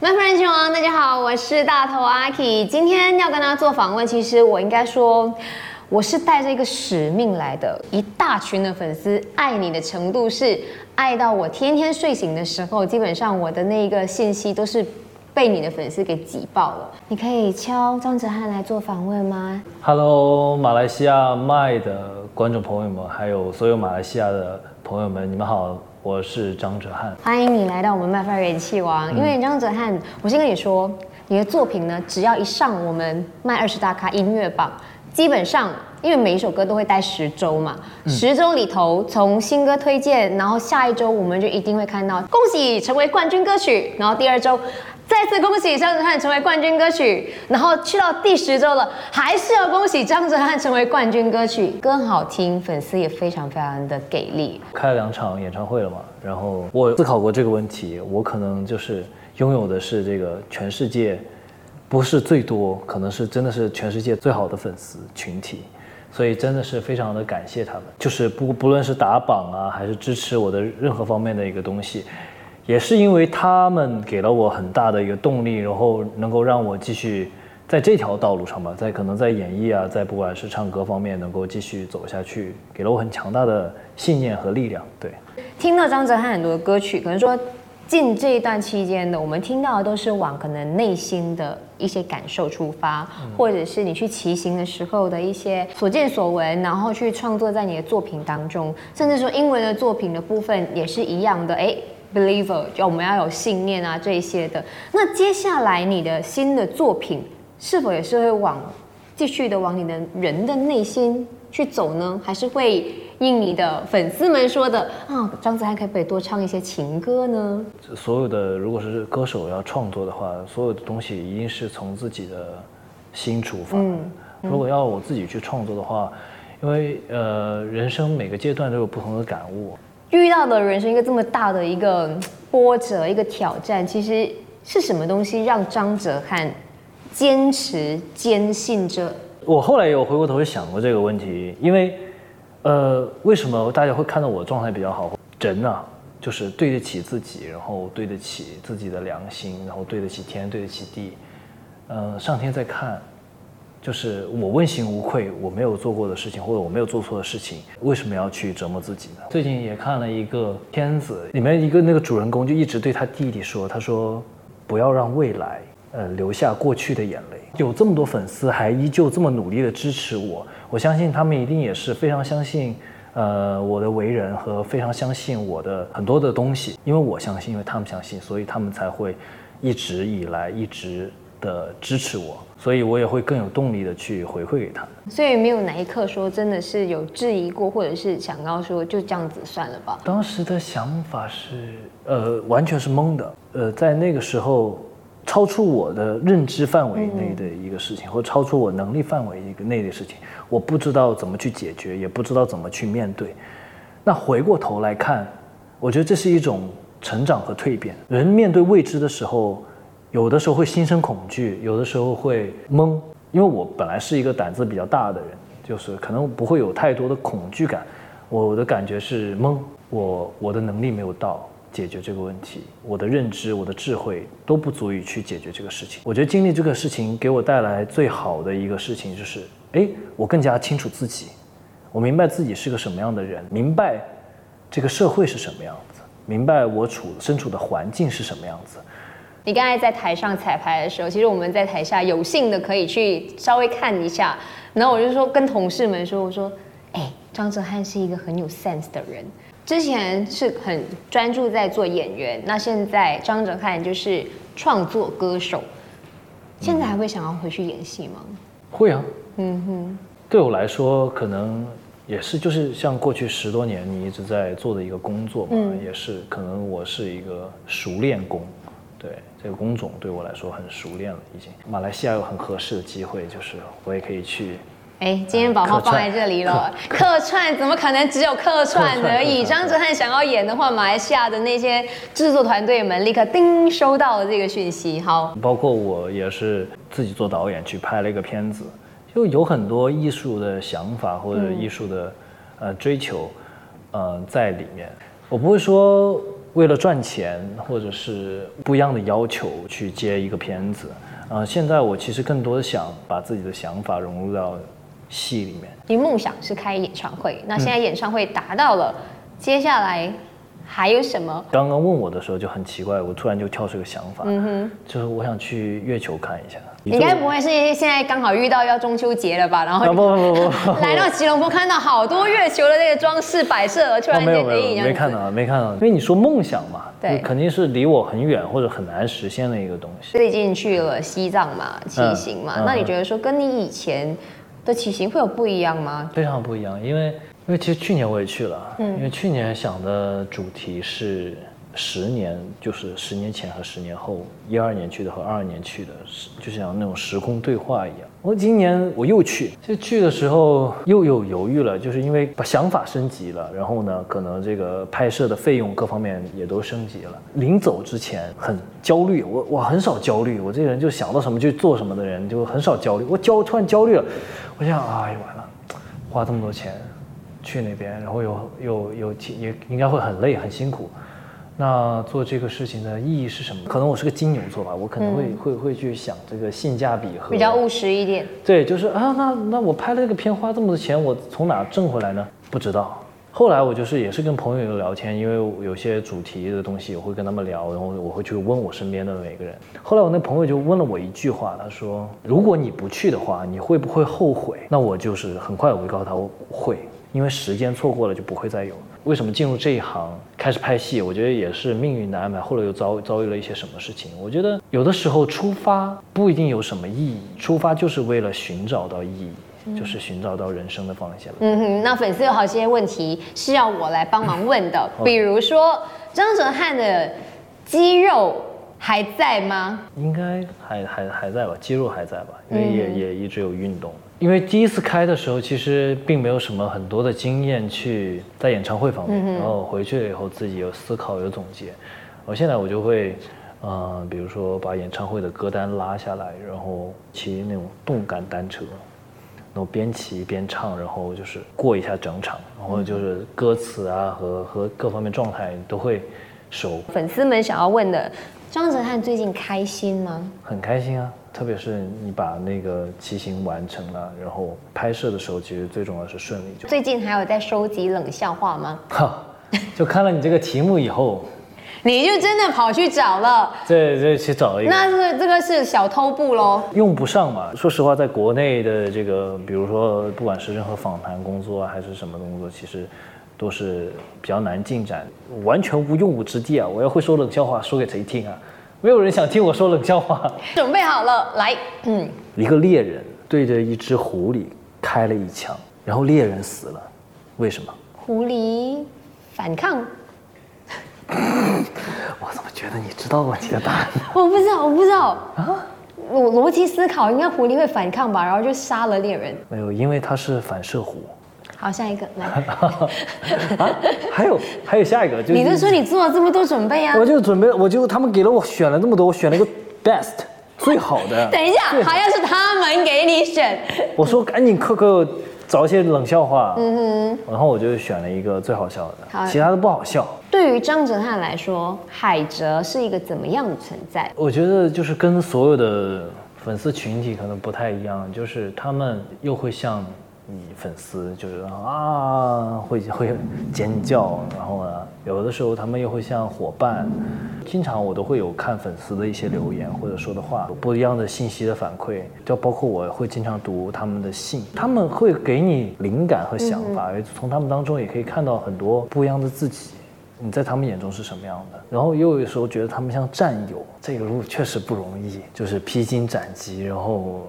My friend 王，大家好，我是大头阿 K。今天要跟他做访问，其实我应该说，我是带着一个使命来的。一大群的粉丝爱你的程度是爱到我天天睡醒的时候，基本上我的那个信息都是被你的粉丝给挤爆了。你可以敲张哲瀚来做访问吗？Hello，马来西亚麦的观众朋友们，还有所有马来西亚的朋友们，你们好。我是张哲瀚，欢迎你来到我们麦发元气王。因为张哲瀚，我先跟你说，你的作品呢，只要一上我们麦二十大咖音乐榜，基本上因为每一首歌都会待十周嘛，十周里头从新歌推荐，然后下一周我们就一定会看到恭喜成为冠军歌曲，然后第二周。再次恭喜张哲瀚成为冠军歌曲，然后去到第十周了，还是要恭喜张哲瀚成为冠军歌曲，歌好听，粉丝也非常非常的给力。开了两场演唱会了嘛，然后我思考过这个问题，我可能就是拥有的是这个全世界，不是最多，可能是真的是全世界最好的粉丝群体，所以真的是非常的感谢他们，就是不不论是打榜啊，还是支持我的任何方面的一个东西。也是因为他们给了我很大的一个动力，然后能够让我继续在这条道路上吧，在可能在演绎啊，在不管是唱歌方面能够继续走下去，给了我很强大的信念和力量。对，听到张哲瀚很多的歌曲，可能说近这一段期间的，我们听到的都是往可能内心的一些感受出发，或者是你去骑行的时候的一些所见所闻，然后去创作在你的作品当中，甚至说英文的作品的部分也是一样的，哎。Believer，就我们要有信念啊，这一些的。那接下来你的新的作品是否也是会往继续的往你的人的内心去走呢？还是会应你的粉丝们说的啊，张子涵可不可以多唱一些情歌呢？所有的如果是歌手要创作的话，所有的东西一定是从自己的心出发。嗯。如果要我自己去创作的话，因为呃，人生每个阶段都有不同的感悟。遇到的人生一个这么大的一个波折，一个挑战，其实是什么东西让张哲瀚坚持坚信着？我后来有回过头去想过这个问题，因为，呃，为什么大家会看到我状态比较好？人呢，就是对得起自己，然后对得起自己的良心，然后对得起天，对得起地，嗯，上天在看。就是我问心无愧，我没有做过的事情，或者我没有做错的事情，为什么要去折磨自己呢？最近也看了一个片子，里面一个那个主人公就一直对他弟弟说：“他说，不要让未来，呃，留下过去的眼泪。”有这么多粉丝还依旧这么努力的支持我，我相信他们一定也是非常相信，呃，我的为人和非常相信我的很多的东西，因为我相信，因为他们相信，所以他们才会一直以来一直。的支持我，所以我也会更有动力的去回馈给他们。所以没有哪一刻说真的是有质疑过，或者是想要说就这样子算了吧。当时的想法是，呃，完全是懵的。呃，在那个时候，超出我的认知范围内的一个事情，或超出我能力范围一个内的事情，我不知道怎么去解决，也不知道怎么去面对。那回过头来看，我觉得这是一种成长和蜕变。人面对未知的时候。有的时候会心生恐惧，有的时候会懵，因为我本来是一个胆子比较大的人，就是可能不会有太多的恐惧感。我的感觉是懵，我我的能力没有到解决这个问题，我的认知、我的智慧都不足以去解决这个事情。我觉得经历这个事情给我带来最好的一个事情就是，哎，我更加清楚自己，我明白自己是个什么样的人，明白这个社会是什么样子，明白我处身处的环境是什么样子。你刚才在台上彩排的时候，其实我们在台下有幸的可以去稍微看一下，然后我就说跟同事们说，我说，哎，张哲瀚是一个很有 sense 的人，之前是很专注在做演员，那现在张哲瀚就是创作歌手，现在还会想要回去演戏吗？会啊，嗯哼，对我来说可能也是，就是像过去十多年你一直在做的一个工作嘛，也是可能我是一个熟练工。对这个工种对我来说很熟练了，已经。马来西亚有很合适的机会，就是我也可以去。哎，今天宝宝放在这里了，客串怎么可能只有客串而已？张哲瀚想要演的话，马来西亚的那些制作团队们立刻叮收到了这个讯息。好，包括我也是自己做导演去拍了一个片子，就有很多艺术的想法或者艺术的呃追求，呃在里面。我不会说。为了赚钱或者是不一样的要求去接一个片子。呃，现在我其实更多的想把自己的想法融入到戏里面。你梦想是开演唱会，那现在演唱会达到了，接下来还有什么？刚刚问我的时候就很奇怪，我突然就跳出个想法，嗯哼，就是我想去月球看一下。应该不会是现在刚好遇到要中秋节了吧？然后不不不不，来到吉隆坡看到好多月球的那个装饰摆设，突然间没有没看到没看到，因为你说梦想嘛，对，肯定是离我很远或者很难实现的一个东西。最近去了西藏嘛，骑行嘛，那你觉得说跟你以前的骑行会有不一样吗？非常不一样，因为因为其实去年我也去了，嗯，因为去年想的主题是。十年就是十年前和十年后，一二年去的和二二年去的，就像那种时空对话一样。我今年我又去，就去的时候又有犹豫了，就是因为把想法升级了，然后呢，可能这个拍摄的费用各方面也都升级了。临走之前很焦虑，我我很少焦虑，我这个人就想到什么就做什么的人，就很少焦虑。我焦突然焦虑了，我想，哎呀完了，花这么多钱去那边，然后又又又也应该会很累很辛苦。那做这个事情的意义是什么？可能我是个金牛座吧，我可能会会会去想这个性价比和比较务实一点。对，就是啊，那那我拍了这个片花这么多钱，我从哪挣回来呢？不知道。后来我就是也是跟朋友聊天，因为有些主题的东西我会跟他们聊，然后我会去问我身边的每个人。后来我那朋友就问了我一句话，他说：“如果你不去的话，你会不会后悔？”那我就是很快我会告诉他我会，因为时间错过了就不会再有。为什么进入这一行开始拍戏？我觉得也是命运的安排。后来又遭遭遇了一些什么事情？我觉得有的时候出发不一定有什么意义，出发就是为了寻找到意义，就是寻找到人生的方向。嗯哼，那粉丝有好些问题是要我来帮忙问的，比如说张哲瀚的肌肉还在吗？应该还还还在吧，肌肉还在吧，因为也也一直有运动。因为第一次开的时候，其实并没有什么很多的经验去在演唱会方面，然后回去了以后自己有思考有总结。我现在我就会，呃，比如说把演唱会的歌单拉下来，然后骑那种动感单车，然后边骑边唱，然后就是过一下整场，然后就是歌词啊和和各方面状态都会熟。粉丝们想要问的，张哲瀚最近开心吗？很开心啊。特别是你把那个骑行完成了，然后拍摄的时候，其实最重要是顺利。就最近还有在收集冷笑话吗？哈，就看了你这个题目以后，你就真的跑去找了？对对，去找了一个。那是这个是小偷步喽？用不上嘛？说实话，在国内的这个，比如说不管是任何访谈工作啊，还是什么工作，其实都是比较难进展，完全无用武之地啊！我要会说冷笑话，说给谁听啊？没有人想听我说冷笑话。准备好了，来，嗯，一个猎人对着一只狐狸开了一枪，然后猎人死了，为什么？狐狸反抗。我怎么觉得你知道问题的答案？我不知道，我不知道啊。逻逻辑思考，应该狐狸会反抗吧，然后就杀了猎人。没有，因为它是反射弧。好，下一个来。啊，还有还有下一个，就你都说你做了这么多准备啊？我就准备，我就他们给了我选了这么多，我选了一个 best 最好的。等一下，好像是他们给你选。我说赶紧课课找一些冷笑话，嗯哼，然后我就选了一个最好笑的，其他的不好笑。对于张哲瀚来说，海哲是一个怎么样的存在？我觉得就是跟所有的粉丝群体可能不太一样，就是他们又会像。你粉丝就是啊，会会尖叫，然后呢，有的时候他们又会像伙伴，经常我都会有看粉丝的一些留言或者说的话，不一样的信息的反馈，就包括我会经常读他们的信，他们会给你灵感和想法，从他们当中也可以看到很多不一样的自己，你在他们眼中是什么样的，然后又有时候觉得他们像战友，这个路确实不容易，就是披荆斩棘，然后。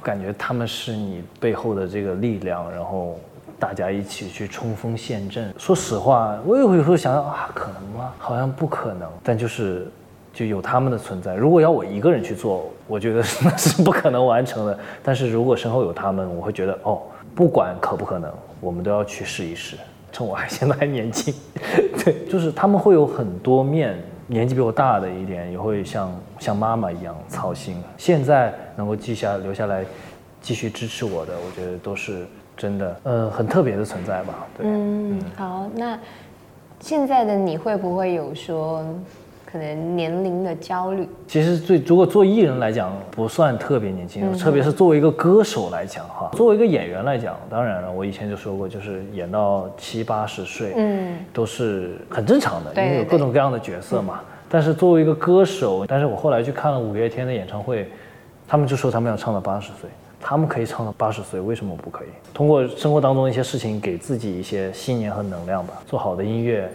感觉他们是你背后的这个力量，然后大家一起去冲锋陷阵。说实话，我有时候想想啊，可能吗？好像不可能。但就是就有他们的存在。如果要我一个人去做，我觉得那是不可能完成的。但是如果身后有他们，我会觉得哦，不管可不可能，我们都要去试一试。趁我还现在还年轻，对，就是他们会有很多面。年纪比我大的一点也会像像妈妈一样操心。现在能够记下留下来，继续支持我的，我觉得都是真的，呃，很特别的存在吧。嗯，好，那现在的你会不会有说，可能年龄的焦虑？其实最如果做艺人来讲，不算特别年轻，特别是作为一个歌手来讲哈，作为一个演员来讲，当然了，我以前就说过，就是演到七八十岁，嗯，都是很正常的，因为有各种各样的角色嘛。但是作为一个歌手，但是我后来去看了五月天的演唱会，他们就说他们要唱到八十岁，他们可以唱到八十岁，为什么不可以？通过生活当中一些事情，给自己一些信念和能量吧。做好的音乐，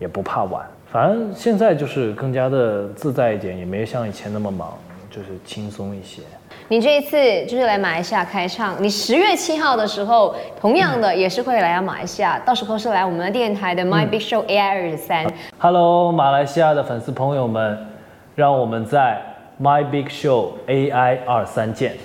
也不怕晚。反正现在就是更加的自在一点，也没有像以前那么忙，就是轻松一些。你这一次就是来马来西亚开唱，你十月七号的时候，同样的也是会来到马来西亚，到时候是来我们的电台的 My Big Show AI 二十三。Hello，马来西亚的粉丝朋友们，让我们在 My Big Show AI 二三见。